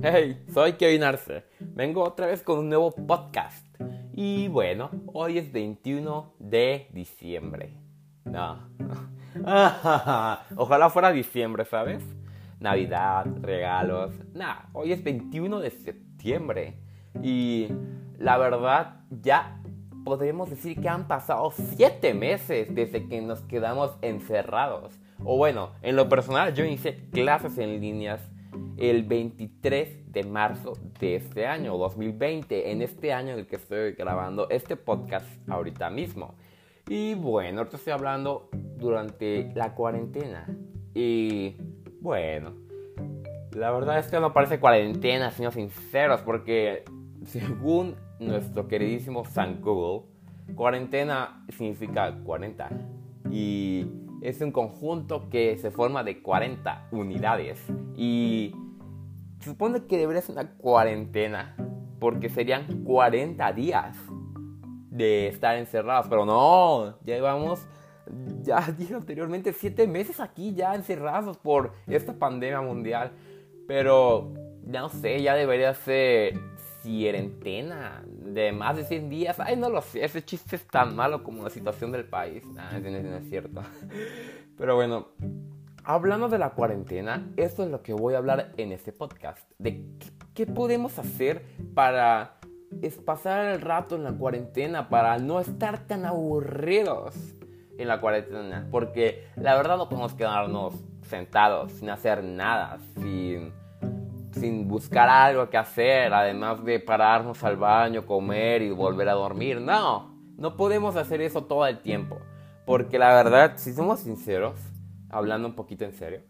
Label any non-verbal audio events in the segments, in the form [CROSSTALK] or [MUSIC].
[LAUGHS] Hey, soy Kevin Arce. Vengo otra vez con un nuevo podcast. Y bueno, hoy es 21 de diciembre. No. [LAUGHS] Ojalá fuera diciembre, ¿sabes? Navidad, regalos. Nah, hoy es 21 de septiembre. Y la verdad, ya podríamos decir que han pasado 7 meses desde que nos quedamos encerrados. O bueno, en lo personal yo hice clases en líneas el 23 de marzo de este año, 2020, en este año en el que estoy grabando este podcast ahorita mismo. Y bueno, ahorita estoy hablando durante la cuarentena. Y bueno, la verdad es que no parece cuarentena, sino sinceros, porque según nuestro queridísimo San Google, cuarentena significa 40. Y es un conjunto que se forma de 40 unidades. Y se supone que debería ser una cuarentena, porque serían 40 días de estar encerrados. Pero no, ya llevamos, ya [LAUGHS] dije anteriormente, 7 meses aquí ya encerrados por esta pandemia mundial. Pero ya no sé, ya debería ser cuarentena de más de 100 días. Ay, no lo sé, ese chiste es tan malo como la situación del país. Nah, no, es cierto. [LAUGHS] Pero bueno, Hablando de la cuarentena, esto es lo que voy a hablar en este podcast. De qué, podemos hacer para pasar el rato en la cuarentena, para no estar tan aburridos en la cuarentena. Porque la verdad no podemos quedarnos sentados sin hacer nada, sin, sin buscar algo que hacer, además de pararnos al baño, comer y volver a dormir. No, no podemos hacer eso todo el tiempo. Porque la verdad, si somos sinceros, hablando un poquito en serio,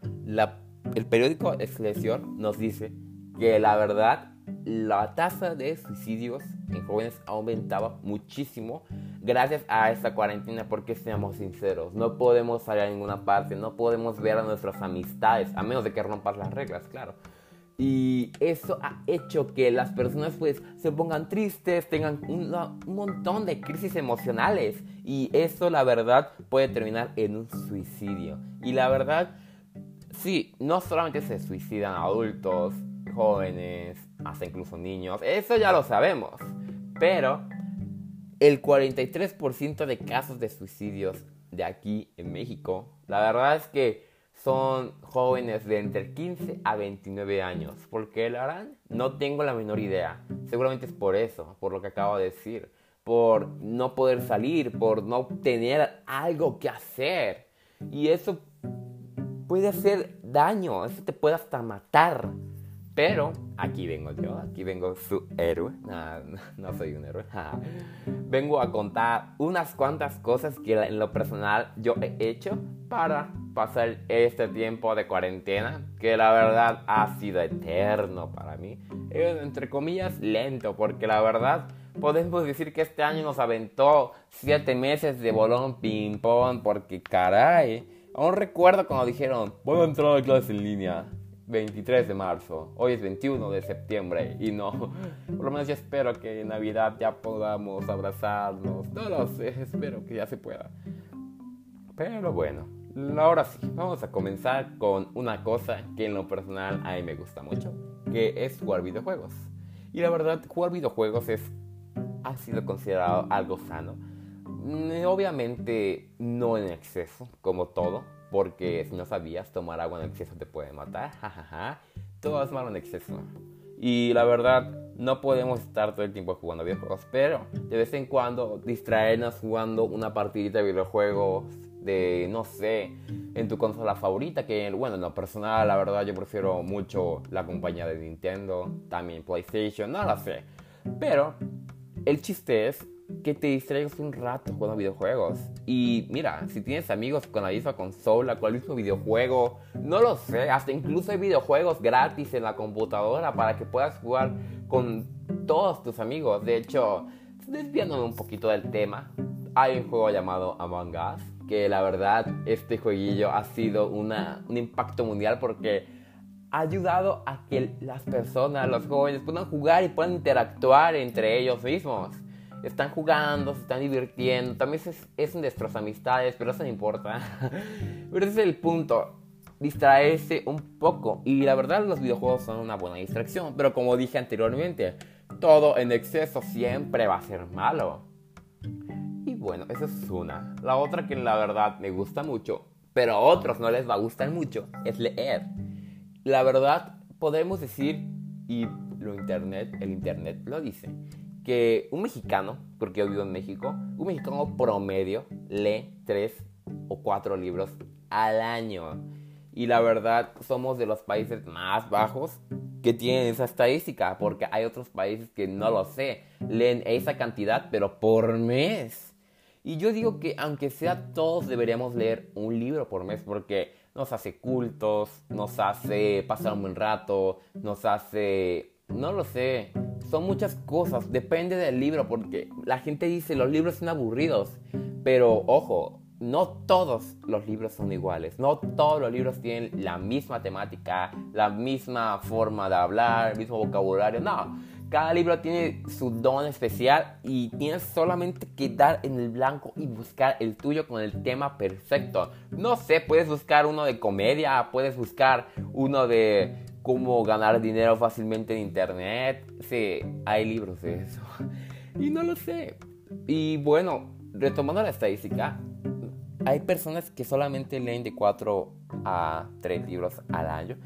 el periódico Excelsior nos dice que la verdad la tasa de suicidios en jóvenes aumentaba muchísimo gracias a esta cuarentena porque seamos sinceros, no podemos salir a ninguna parte, no podemos ver a nuestras amistades, a menos de que rompas las reglas, claro. Y eso ha hecho que las personas pues se pongan tristes, tengan un, un, montón de crisis emocionales. Y eso la verdad puede terminar en un suicidio. Y la verdad, sí, no solamente se suicidan adultos, jóvenes, hasta incluso niños. Eso ya lo sabemos. Pero el 43% de casos de suicidios de aquí en México, la verdad es que son jóvenes de entre 15 a 29 años. ¿Por qué lo harán? No tengo la menor idea. Seguramente es por eso, por lo que acabo de decir. Por no poder salir, por no tener algo que hacer. Y eso puede hacer daño, eso te puede hasta matar. Pero aquí vengo yo, aquí vengo su héroe. no soy un héroe. vengo a contar unas cuantas cosas que en lo personal yo he hecho para pasar este tiempo de cuarentena, que la verdad ha sido eterno para mí. Entre comillas, lento, porque la verdad podemos decir que este año nos aventó siete meses de bolón ping-pong, porque caray, aún recuerdo cuando dijeron, voy a entrar a clase en línea. 23 de marzo, hoy es 21 de septiembre y no, por lo menos yo espero que en Navidad ya podamos abrazarnos, no lo sé, espero que ya se pueda. Pero bueno, Ahora sí, vamos a comenzar con una cosa que en lo personal a mí me gusta mucho, que es jugar videojuegos. Y la verdad, jugar videojuegos es, ha sido considerado algo sano. Mm, obviamente no en exceso, como todo, porque si no sabías, tomar agua en exceso te puede matar. Jajaja, todo es malo en exceso. Y la verdad, no podemos estar todo el tiempo jugando videojuegos, pero de vez en cuando distraernos jugando una partidita de videojuegos de, no sé, en tu consola favorita, que bueno, en lo personal, la verdad, yo prefiero mucho la compañía de Nintendo, también PlayStation, no lo sé. Pero el chiste es que te distraigas un rato jugando videojuegos. Y mira, si tienes amigos con la misma consola, con el mismo videojuego, no lo sé, hasta incluso hay videojuegos gratis en la computadora para que puedas jugar con todos tus amigos. De hecho, desviándome un poquito del tema, hay un juego llamado Among Us que la verdad este jueguillo ha sido un impacto mundial porque ha ayudado a que las personas, los jóvenes puedan jugar y puedan interactuar entre ellos mismos. Están jugando, se están divirtiendo, también es, es un destrozo amistades, pero eso no importa. [LAUGHS] pero ese es el punto. distraerse un poco. Y la verdad los videojuegos son una buena distracción. Pero como dije anteriormente, todo en exceso siempre va a ser malo. Y bueno, esa es una. La otra que la verdad me gusta mucho, pero a otros no les va a gustar mucho, es leer. La verdad, podemos decir, y lo internet, el internet lo dice, que un mexicano, porque yo vivo en México, un mexicano promedio lee tres o cuatro libros al año. Y la verdad, somos de los países más bajos que tienen esa estadística, porque hay otros países que no lo sé, leen esa cantidad, pero por mes. Y yo digo que aunque sea todos deberíamos leer un libro por mes, porque nos hace cultos, nos hace pasar un buen rato, nos hace, no lo sé, son muchas cosas, depende del libro, porque la gente dice los libros son aburridos, pero ojo, no todos los libros son iguales, no todos los libros tienen la misma temática, la misma forma de hablar, el mismo vocabulario, no. Cada libro tiene su don especial y tienes solamente que dar en el blanco y buscar el tuyo con el tema perfecto. No sé, puedes buscar uno de comedia, puedes buscar uno de cómo ganar dinero fácilmente en internet. Sí, hay libros de eso. [LAUGHS] Y no lo sé. Y bueno, retomando la estadística, hay personas que solamente leen de 4 a 3 libros al año,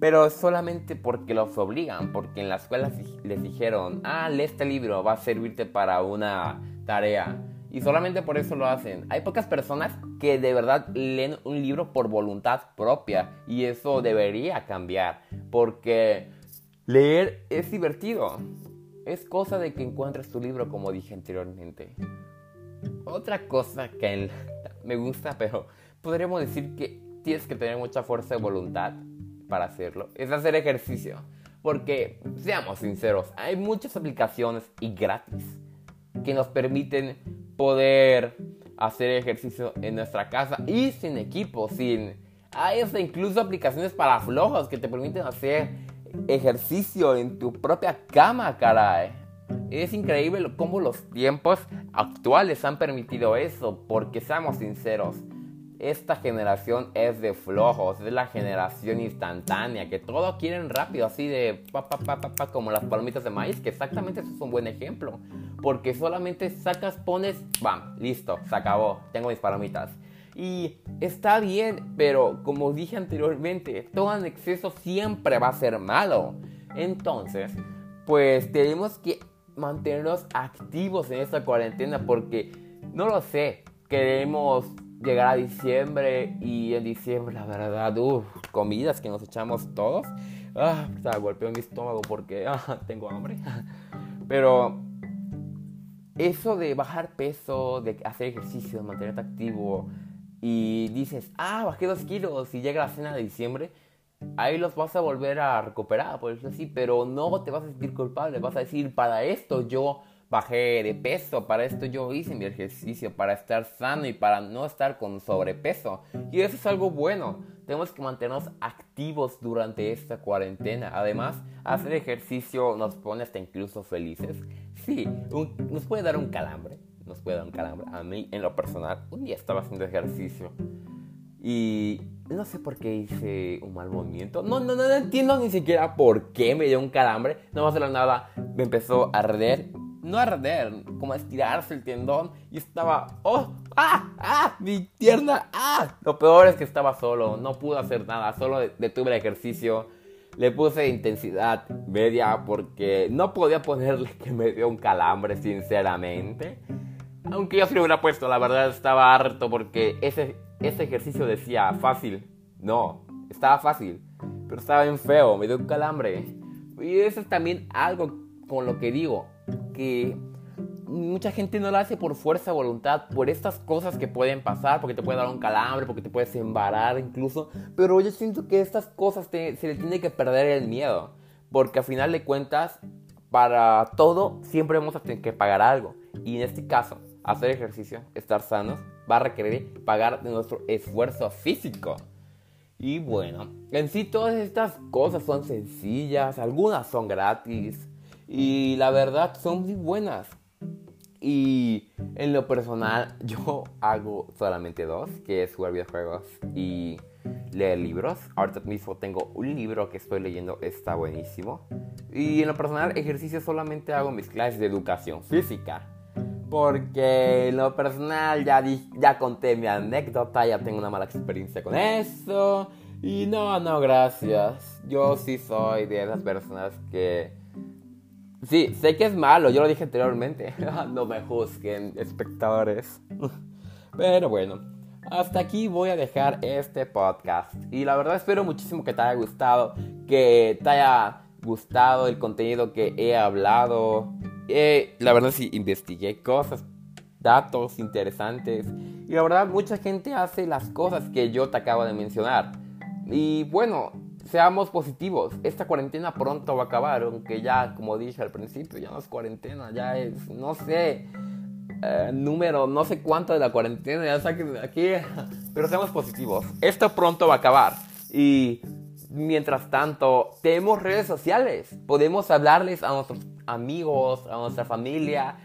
pero solamente porque los obligan, porque en la escuela les dijeron, ah, lee este libro, va a servirte para una tarea. Y solamente por eso lo hacen. Hay pocas personas que de verdad leen un libro por voluntad propia y eso debería cambiar, porque leer es divertido. Es cosa de que encuentres tu libro como dije anteriormente. Otra cosa que [LAUGHS] me gusta, pero podríamos decir que tienes que tener mucha fuerza de voluntad para hacerlo, es hacer ejercicio. Porque, seamos sinceros, hay muchas aplicaciones y gratis que nos permiten poder hacer ejercicio en nuestra casa y sin equipo, sin... Hay hasta incluso aplicaciones para flojos que te permiten hacer ejercicio en tu propia cama, caray. Es increíble cómo los tiempos actuales han permitido eso, porque seamos sinceros, esta generación es de flojos, es la generación instantánea, que todo quieren rápido, así de pa, pa, pa, pa, como las palomitas de maíz, que exactamente eso es un buen ejemplo, porque solamente sacas, pones, bam, listo, se acabó, tengo mis palomitas. Y está bien, pero como dije anteriormente, todo en exceso siempre va a ser malo. Entonces, pues tenemos que mantenernos activos en esta cuarentena porque, no lo sé, queremos llegar a diciembre y en diciembre, la verdad, uff, comidas que nos echamos todos. Ah, o sea, golpeo mi estómago porque ah, [LAUGHS] tengo hambre. [LAUGHS] Pero eso de bajar peso, de hacer ejercicio, de mantenerte activo y dices, ah, bajé dos kilos y llega la cena de diciembre, ahí los vas a volver a recuperar, por eso sí, pero no te vas a sentir culpable, vas a decir, para esto yo bajé de peso, para esto yo hice mi ejercicio, para estar sano y para no estar con sobrepeso. Y eso es algo bueno. Tenemos que mantenernos activos durante esta cuarentena. Además, hacer ejercicio nos pone hasta incluso felices. Sí, nos puede dar un calambre, nos puede dar un calambre. A mí, en lo personal, un día estaba haciendo ejercicio y no sé por qué hice un mal movimiento. No, no, no, entiendo ni siquiera por qué me dio un calambre. No va a nada. Me empezó a arder. No arder, como estirarse el tendón. Y estaba, oh, ah, ah, mi pierna, ah. Lo peor es que estaba solo. No pude hacer nada. Solo detuve el ejercicio. Le puse intensidad media porque no podía ponerle que me dio un calambre, sinceramente. Aunque yo sí lo hubiera puesto, la verdad estaba harto porque ese ese ejercicio decía fácil. No, estaba fácil, pero estaba bien feo, me dio un calambre. Y eso es también algo con lo que digo, que mucha gente no lo hace por fuerza de voluntad, por estas cosas que pueden pasar, porque te puede dar un calambre, porque te puedes embarar incluso. Pero yo siento que estas cosas se le tiene que perder el miedo, porque al final de cuentas, para todo siempre vamos a tener que pagar algo. Y en este caso, hacer ejercicio, estar sanos, va a requerir pagar de nuestro esfuerzo físico. Y bueno, en sí todas estas cosas son sencillas, algunas son gratis y la verdad son muy buenas. Y en lo personal, [LAUGHS] yo hago solamente dos, que es jugar videojuegos y leer libros. Ahorita mismo tengo un libro que estoy leyendo, está buenísimo. Y en lo personal, ejercicio solamente hago mis clases de educación física. Porque en lo personal ya, ya conté mi anécdota, ya tengo una mala experiencia con eso. Y no, no, gracias. Yo sí soy de esas personas que... Sí, sé que es malo, yo lo dije anteriormente. [LAUGHS] no me juzguen, espectadores. [LAUGHS] Pero bueno, hasta aquí voy a dejar este podcast. Y la verdad espero muchísimo que te haya gustado, que te haya gustado el contenido que he hablado. Eh, la verdad sí, investigué cosas, datos interesantes. Y la verdad mucha gente hace las cosas que yo te acabo de mencionar. Y bueno, seamos positivos. Esta cuarentena pronto va a acabar, aunque ya, como dije al principio, ya no es cuarentena, ya es, no sé, eh, número, no sé cuánto de la cuarentena, ya saquen de aquí. [LAUGHS] Pero seamos positivos. Esto pronto va a acabar. Y mientras tanto, tenemos redes sociales. Podemos hablarles a nuestros amigos, a nuestra familia.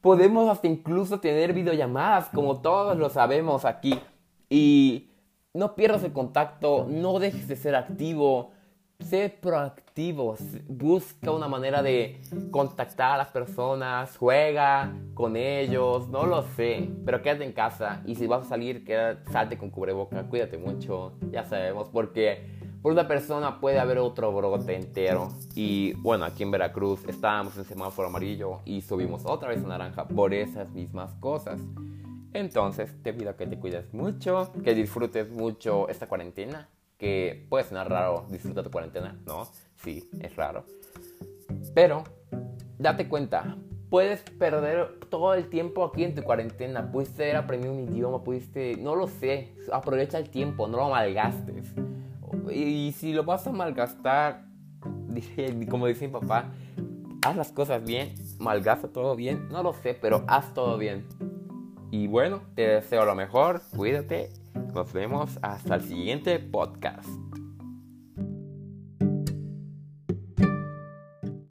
Podemos hasta incluso tener videollamadas, como todos lo sabemos aquí. Y no pierdas el contacto, no dejes de ser activo. Sé proactivo, busca una manera de contactar a las personas, juega con ellos, no lo sé, pero quédate en casa y si vas a salir, quédate, salte con cubreboca, cuídate mucho, ya sabemos, porque por una persona puede haber otro brote entero. Y bueno, aquí en Veracruz estábamos en semáforo amarillo y subimos otra vez a naranja por esas mismas cosas. Entonces te pido que te cuides mucho, que disfrutes mucho esta cuarentena que puede sonar raro disfrutar tu cuarentena, ¿no? Sí, es raro. Pero, date cuenta, puedes perder todo el tiempo aquí en tu cuarentena. Pudiste haber aprendido un idioma, pudiste, no lo sé, aprovecha el tiempo, no lo malgastes. Y, si lo vas a malgastar, [LAUGHS] como dice mi papá, haz las cosas bien, malgasta todo bien, no lo sé, pero haz todo bien. Y bueno, te deseo lo mejor, cuídate nos vemos hasta el siguiente podcast.